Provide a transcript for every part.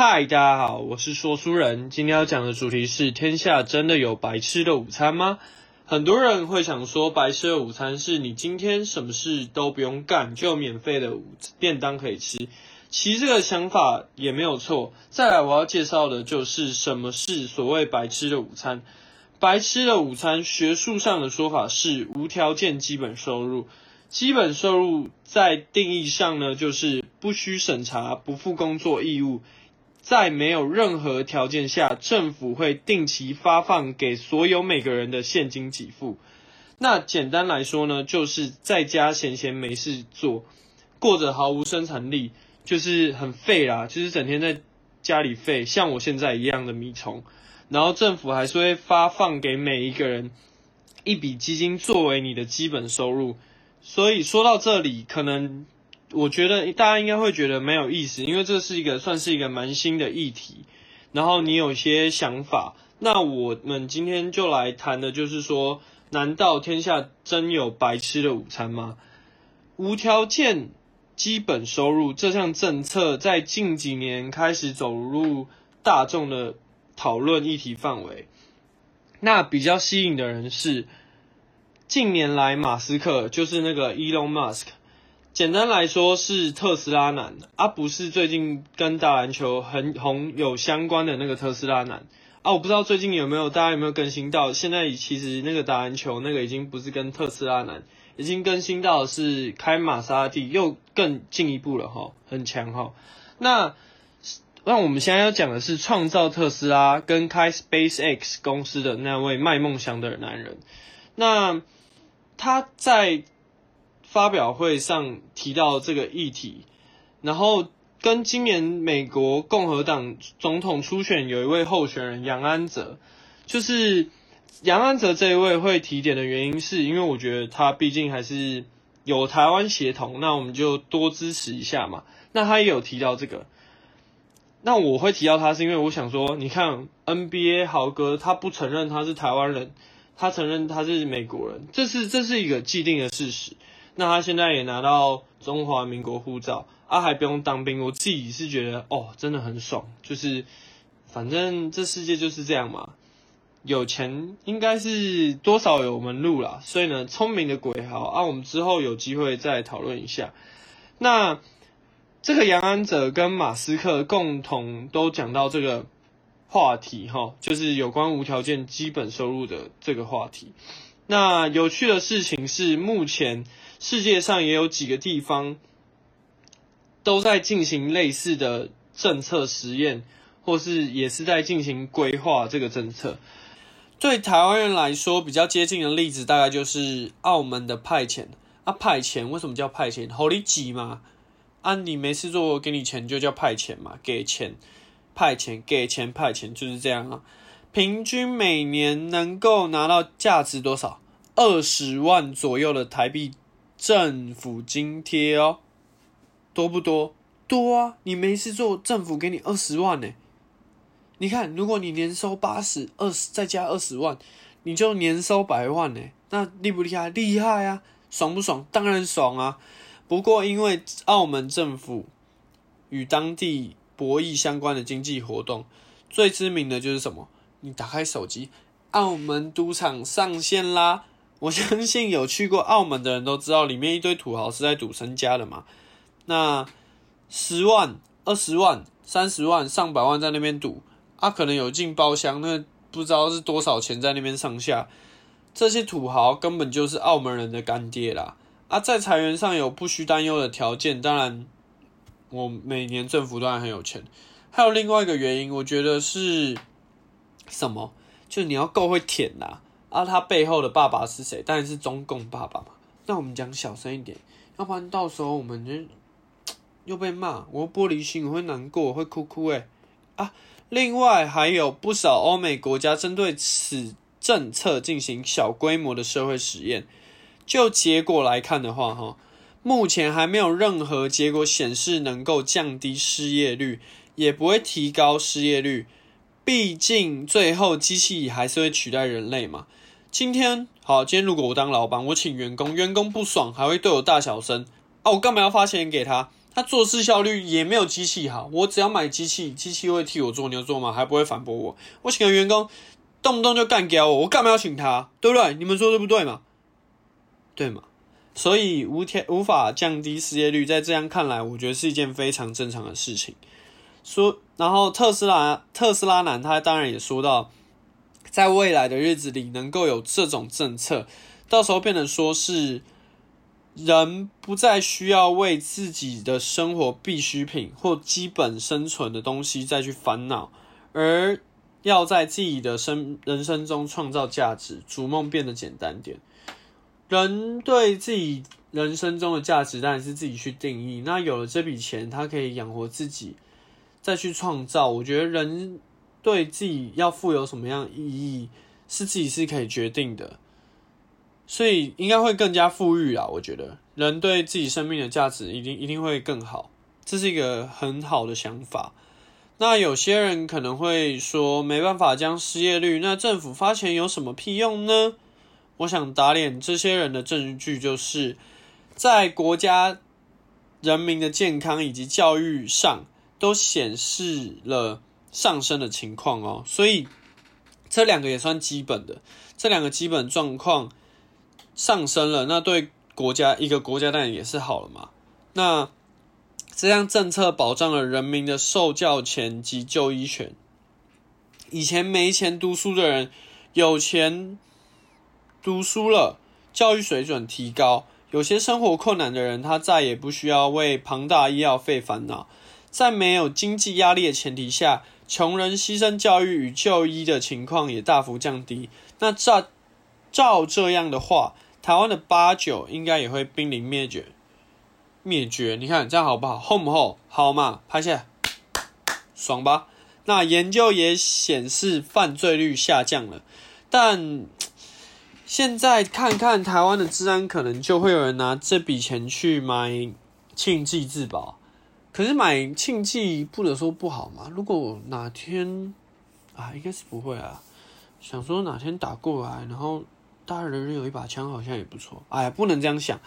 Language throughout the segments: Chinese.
嗨，大家好，我是说书人。今天要讲的主题是：天下真的有白吃的午餐吗？很多人会想说，白吃的午餐是你今天什么事都不用干，就免费的午便当可以吃。其实这个想法也没有错。再来，我要介绍的就是什么是所谓白吃的午餐。白吃的午餐，学术上的说法是无条件基本收入。基本收入在定义上呢，就是不需审查、不负工作义务，在没有任何条件下，政府会定期发放给所有每个人的现金给付。那简单来说呢，就是在家闲闲没事做，过着毫无生产力，就是很废啦，就是整天在家里废，像我现在一样的米虫。然后政府还是会发放给每一个人一笔基金，作为你的基本收入。所以说到这里，可能我觉得大家应该会觉得没有意思，因为这是一个算是一个蛮新的议题。然后你有些想法，那我们今天就来谈的就是说，难道天下真有白吃的午餐吗？无条件基本收入这项政策在近几年开始走入大众的讨论议题范围。那比较吸引的人是。近年来，马斯克就是那个 Elon Musk，简单来说是特斯拉男，啊不是最近跟打篮球很红有相关的那个特斯拉男啊。我不知道最近有没有大家有没有更新到？现在其实那个打篮球那个已经不是跟特斯拉男，已经更新到是开玛莎拉蒂又更进一步了哈，很强哈。那那我们现在要讲的是创造特斯拉跟开 SpaceX 公司的那位卖梦想的男人，那。他在发表会上提到这个议题，然后跟今年美国共和党总统初选有一位候选人杨安泽，就是杨安泽这一位会提点的原因，是因为我觉得他毕竟还是有台湾协同，那我们就多支持一下嘛。那他也有提到这个，那我会提到他是因为我想说，你看 NBA 豪哥他不承认他是台湾人。他承认他是美国人，这是这是一个既定的事实。那他现在也拿到中华民国护照，啊，还不用当兵。我自己是觉得，哦，真的很爽。就是反正这世界就是这样嘛，有钱应该是多少有门路啦。所以呢，聪明的鬼好啊，我们之后有机会再讨论一下。那这个杨安泽跟马斯克共同都讲到这个。话题哈，就是有关无条件基本收入的这个话题。那有趣的事情是，目前世界上也有几个地方都在进行类似的政策实验，或是也是在进行规划这个政策。对台湾人来说，比较接近的例子大概就是澳门的派遣啊，派遣为什么叫派遣？好利挤嘛，啊，你没事做，给你钱就叫派遣嘛，给钱。派遣给钱派遣就是这样啊，平均每年能够拿到价值多少？二十万左右的台币政府津贴哦，多不多？多啊！你没事做，政府给你二十万呢。你看，如果你年收八十，二十再加二十万，你就年收百万呢。那厉不厉害？厉害啊！爽不爽？当然爽啊！不过因为澳门政府与当地。博弈相关的经济活动，最知名的就是什么？你打开手机，澳门赌场上线啦！我相信有去过澳门的人都知道，里面一堆土豪是在赌身家的嘛。那十万、二十万、三十万、上百万在那边赌，啊，可能有进包厢，那不知道是多少钱在那边上下。这些土豪根本就是澳门人的干爹啦！啊，在裁员上有不需担忧的条件，当然。我每年政府都然很有钱，还有另外一个原因，我觉得是什么？就你要够会舔呐！啊，啊他背后的爸爸是谁？当然是中共爸爸嘛。那我们讲小声一点，要不然到时候我们就又被骂，我玻璃心，我会难过，我会哭哭诶。啊，另外还有不少欧美国家针对此政策进行小规模的社会实验，就结果来看的话，哈。目前还没有任何结果显示能够降低失业率，也不会提高失业率。毕竟最后机器还是会取代人类嘛。今天好，今天如果我当老板，我请员工，员工不爽还会对我大小声啊！我干嘛要发钱给他？他做事效率也没有机器好。我只要买机器，机器会替我做，你有做马？还不会反驳我。我请个员工，动不动就干掉我，我干嘛要请他？对不对？你们说对不对嘛？对嘛？所以无天无法降低失业率，在这样看来，我觉得是一件非常正常的事情。说，然后特斯拉特斯拉男他当然也说到，在未来的日子里能够有这种政策，到时候变得说是人不再需要为自己的生活必需品或基本生存的东西再去烦恼，而要在自己的生人生中创造价值，逐梦变得简单点。人对自己人生中的价值当然是自己去定义。那有了这笔钱，他可以养活自己，再去创造。我觉得人对自己要富有什么样意义，是自己是可以决定的。所以应该会更加富裕啊！我觉得人对自己生命的价值一定一定会更好，这是一个很好的想法。那有些人可能会说，没办法将失业率，那政府发钱有什么屁用呢？我想打脸这些人的证据，就是在国家人民的健康以及教育上都显示了上升的情况哦。所以这两个也算基本的，这两个基本状况上升了，那对国家一个国家当然也是好了嘛。那这样政策保障了人民的受教权及就医权。以前没钱读书的人有钱。读书了，教育水准提高，有些生活困难的人，他再也不需要为庞大医药费烦恼。在没有经济压力的前提下，穷人牺牲教育与就医的情况也大幅降低。那照照这样的话，台湾的八九应该也会濒临灭绝。灭绝，你看这样好不好？厚不厚？好嘛，拍下，爽吧？那研究也显示犯罪率下降了，但。现在看看台湾的治安，可能就会有人拿这笔钱去买庆忌自保。可是买庆忌不能说不好嘛？如果哪天啊，应该是不会啊。想说哪天打过来，然后大人人有一把枪，好像也不错。哎呀，不能这样想。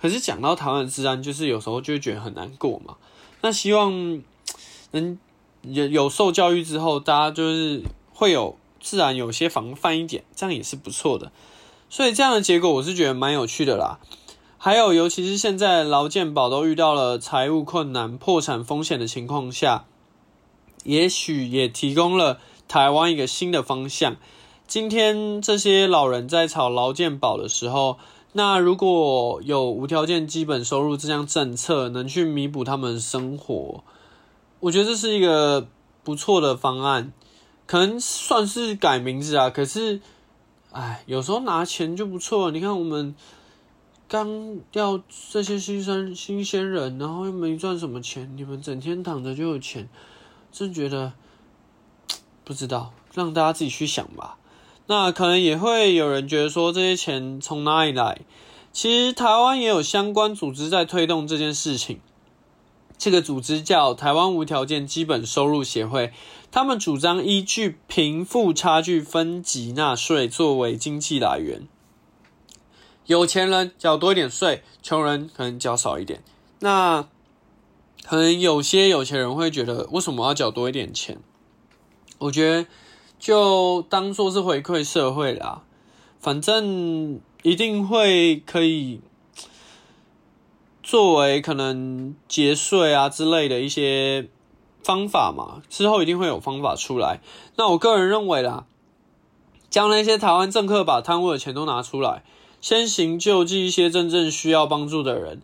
可是讲到台湾的治安，就是有时候就会觉得很难过嘛。那希望能有有受教育之后，大家就是会有自然有些防范一点，这样也是不错的。所以这样的结果，我是觉得蛮有趣的啦。还有，尤其是现在劳健保都遇到了财务困难、破产风险的情况下，也许也提供了台湾一个新的方向。今天这些老人在炒劳健保的时候，那如果有无条件基本收入这项政策能去弥补他们的生活，我觉得这是一个不错的方案。可能算是改名字啊，可是。哎，有时候拿钱就不错。你看，我们刚要这些新生新鲜人，然后又没赚什么钱，你们整天躺着就有钱，真觉得不知道，让大家自己去想吧。那可能也会有人觉得说，这些钱从哪里来？其实台湾也有相关组织在推动这件事情。这个组织叫台湾无条件基本收入协会。他们主张依据贫富差距分级纳税作为经济来源，有钱人缴多一点税，穷人可能缴少一点。那可能有些有钱人会觉得，为什么要缴多一点钱？我觉得就当做是回馈社会啦，反正一定会可以作为可能节税啊之类的一些。方法嘛，之后一定会有方法出来。那我个人认为啦，将那些台湾政客把贪污的钱都拿出来，先行救济一些真正需要帮助的人，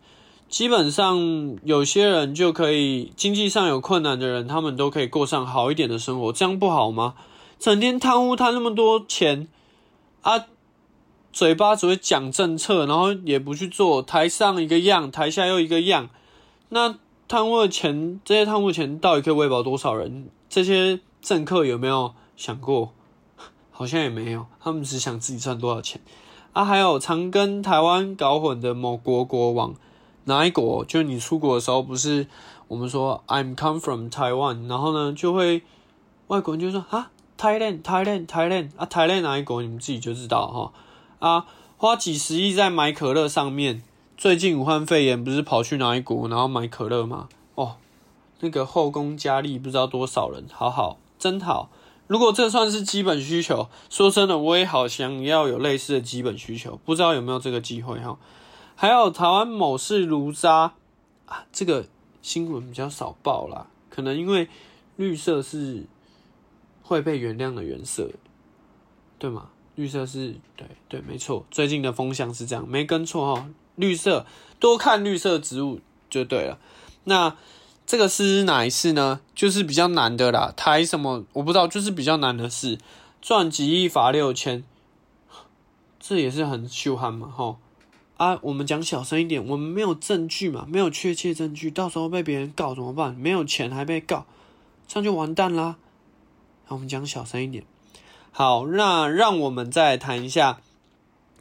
基本上有些人就可以经济上有困难的人，他们都可以过上好一点的生活，这样不好吗？整天贪污贪那么多钱啊，嘴巴只会讲政策，然后也不去做，台上一个样，台下又一个样，那。贪污的钱，这些贪污的钱到底可以喂饱多少人？这些政客有没有想过？好像也没有，他们只想自己赚多少钱啊！还有常跟台湾搞混的某国国王，哪一国？就你出国的时候，不是我们说 I'm come from Taiwan，然后呢，就会外国人就说啊，Thailand，Thailand，Thailand 啊，Thailand 哪一国？你们自己就知道哈啊，花几十亿在买可乐上面。最近武汉肺炎不是跑去哪一国，然后买可乐吗？哦，那个后宫佳丽不知道多少人，好好真好。如果这算是基本需求，说真的，我也好想要有类似的基本需求，不知道有没有这个机会哈。还有台湾某市炉渣啊，这个新闻比较少报啦，可能因为绿色是会被原谅的原色，对吗？绿色是对对，没错，最近的风向是这样，没跟错哈。绿色多看绿色植物就对了。那这个是哪一次呢？就是比较难的啦，台什么我不知道，就是比较难的事，赚几亿罚六千，这也是很羞憨嘛，吼。啊，我们讲小声一点，我们没有证据嘛，没有确切证据，到时候被别人告怎么办？没有钱还被告，这样就完蛋啦。我们讲小声一点。好，那让我们再谈一下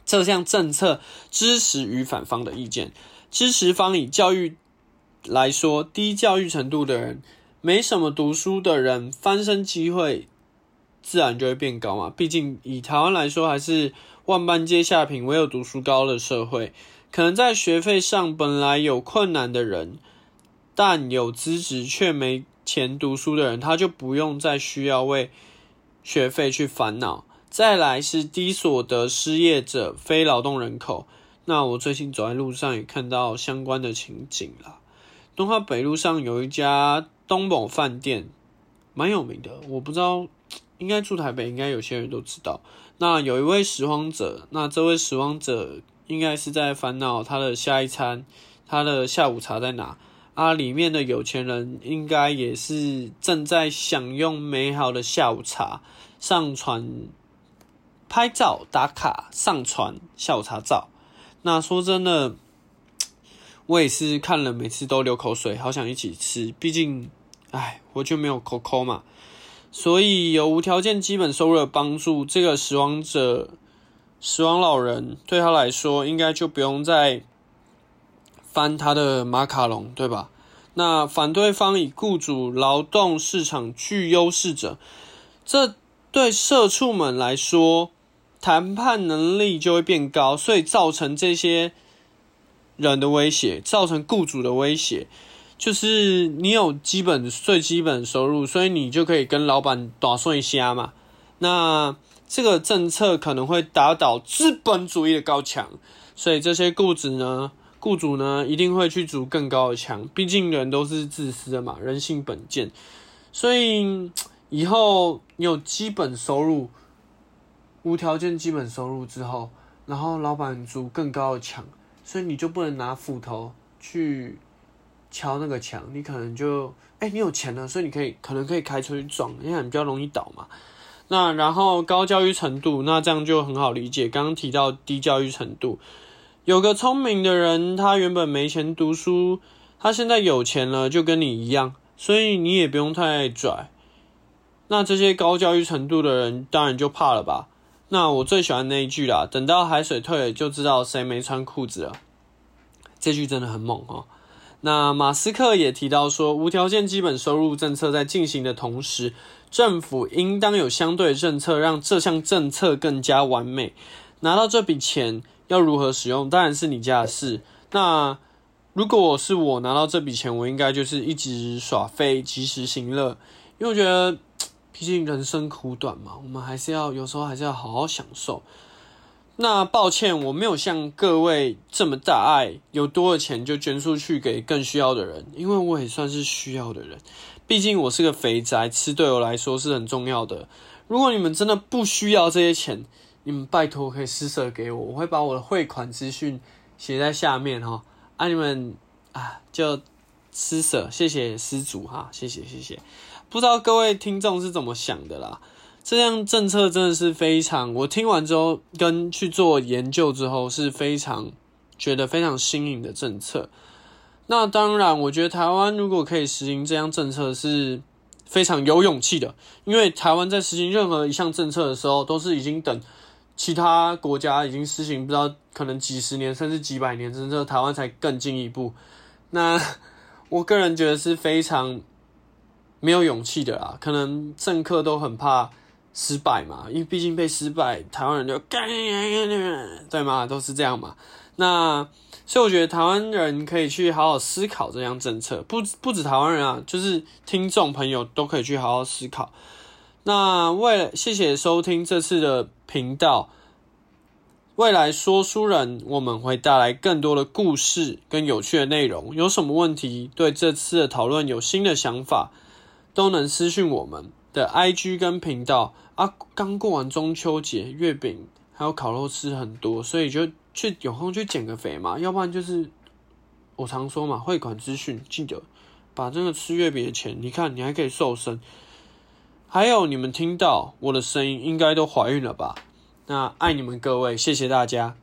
这项政策支持与反方的意见。支持方以教育来说，低教育程度的人，没什么读书的人，翻身机会自然就会变高嘛。毕竟以台湾来说，还是。万般皆下品，唯有读书高的社会，可能在学费上本来有困难的人，但有资质却没钱读书的人，他就不用再需要为学费去烦恼。再来是低所得失业者、非劳动人口。那我最近走在路上也看到相关的情景了。东华北路上有一家东某饭店，蛮有名的。我不知道，应该住台北，应该有些人都知道。那有一位拾荒者，那这位拾荒者应该是在烦恼他的下一餐，他的下午茶在哪？啊，里面的有钱人应该也是正在享用美好的下午茶，上传拍照打卡，上传下午茶照。那说真的，我也是看了，每次都流口水，好想一起吃。毕竟，哎，我就没有口口嘛。所以有无条件基本收入的帮助，这个死亡者、死亡老人对他来说，应该就不用再翻他的马卡龙，对吧？那反对方以雇主劳动市场具优势者，这对社畜们来说，谈判能力就会变高，所以造成这些人的威胁，造成雇主的威胁。就是你有基本最基本收入，所以你就可以跟老板打算一下嘛。那这个政策可能会打倒资本主义的高墙，所以这些雇主呢，雇主呢一定会去筑更高的墙。毕竟人都是自私的嘛，人性本贱。所以以后你有基本收入，无条件基本收入之后，然后老板筑更高的墙，所以你就不能拿斧头去。敲那个墙，你可能就哎，你有钱了，所以你可以可能可以开出去撞，因为比较容易倒嘛。那然后高教育程度，那这样就很好理解。刚刚提到低教育程度，有个聪明的人，他原本没钱读书，他现在有钱了，就跟你一样，所以你也不用太拽。那这些高教育程度的人，当然就怕了吧？那我最喜欢那一句啦，等到海水退了，就知道谁没穿裤子了。这句真的很猛哦。那马斯克也提到说，无条件基本收入政策在进行的同时，政府应当有相对政策，让这项政策更加完美。拿到这笔钱要如何使用，当然是你家的事。那如果是我拿到这笔钱，我应该就是一直耍废，及时行乐，因为我觉得，毕竟人生苦短嘛，我们还是要有时候还是要好好享受。那抱歉，我没有像各位这么大爱，有多的钱就捐出去给更需要的人，因为我也算是需要的人。毕竟我是个肥宅，吃对我来说是很重要的。如果你们真的不需要这些钱，你们拜托可以施舍给我，我会把我的汇款资讯写在下面哈。啊，你们啊就施舍，谢谢施主哈，谢谢谢谢。不知道各位听众是怎么想的啦？这样政策真的是非常，我听完之后跟去做研究之后是非常觉得非常新颖的政策。那当然，我觉得台湾如果可以实行这样政策是非常有勇气的，因为台湾在实行任何一项政策的时候，都是已经等其他国家已经实行不知道可能几十年甚至几百年甚至，台湾才更进一步。那 我个人觉得是非常没有勇气的啦，可能政客都很怕。失败嘛，因为毕竟被失败，台湾人就干，对吗？都是这样嘛。那所以我觉得台湾人可以去好好思考这项政策，不不止台湾人啊，就是听众朋友都可以去好好思考。那为了谢谢收听这次的频道，未来说书人我们会带来更多的故事跟有趣的内容。有什么问题，对这次的讨论有新的想法，都能私讯我们的 IG 跟频道啊。刚过完中秋节，月饼还有烤肉吃很多，所以就。去有空去减个肥嘛，要不然就是我常说嘛，汇款资讯记得把这个吃月饼的钱，你看你还可以瘦身。还有你们听到我的声音，应该都怀孕了吧？那爱你们各位，谢谢大家。